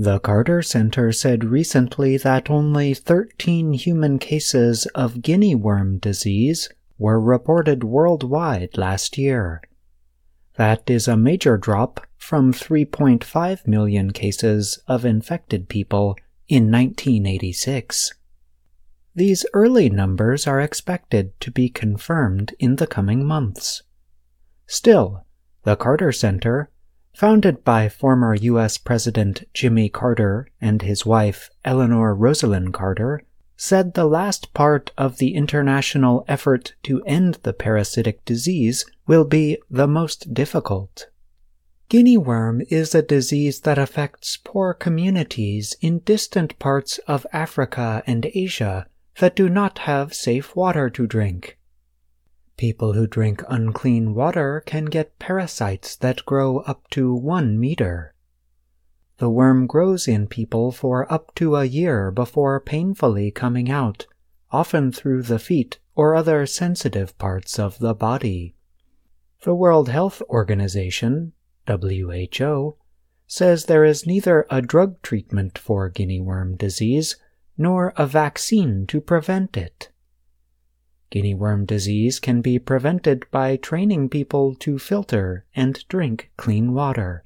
The Carter Center said recently that only 13 human cases of guinea worm disease were reported worldwide last year. That is a major drop from 3.5 million cases of infected people in 1986. These early numbers are expected to be confirmed in the coming months. Still, the Carter Center, founded by former U.S. President Jimmy Carter and his wife Eleanor Rosalynn Carter, said the last part of the international effort to end the parasitic disease will be the most difficult. Guinea worm is a disease that affects poor communities in distant parts of Africa and Asia that do not have safe water to drink. People who drink unclean water can get parasites that grow up to one meter. The worm grows in people for up to a year before painfully coming out, often through the feet or other sensitive parts of the body. The World Health Organization, WHO, says there is neither a drug treatment for guinea worm disease nor a vaccine to prevent it. Guinea worm disease can be prevented by training people to filter and drink clean water.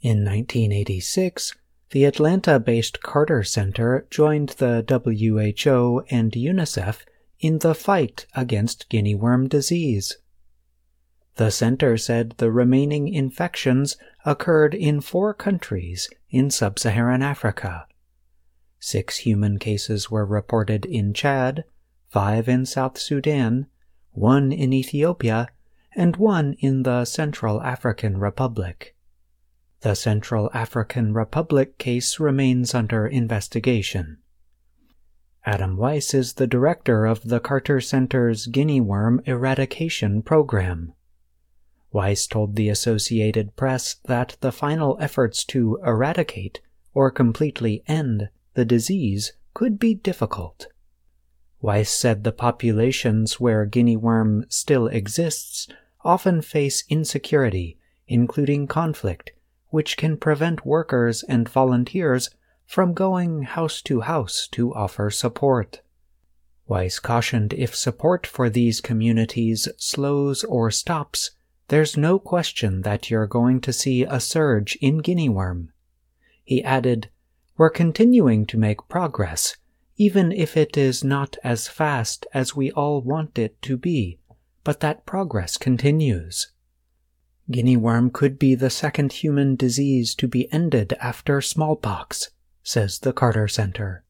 In 1986, the Atlanta based Carter Center joined the WHO and UNICEF in the fight against guinea worm disease. The center said the remaining infections occurred in four countries in sub Saharan Africa. Six human cases were reported in Chad, five in South Sudan, one in Ethiopia, and one in the Central African Republic. The Central African Republic case remains under investigation. Adam Weiss is the director of the Carter Center's guinea worm eradication program. Weiss told the Associated Press that the final efforts to eradicate or completely end the disease could be difficult. Weiss said the populations where guinea worm still exists often face insecurity, including conflict, which can prevent workers and volunteers from going house to house to offer support. Weiss cautioned if support for these communities slows or stops, there's no question that you're going to see a surge in guinea worm. He added, we're continuing to make progress, even if it is not as fast as we all want it to be, but that progress continues. Guinea worm could be the second human disease to be ended after smallpox, says the Carter Center.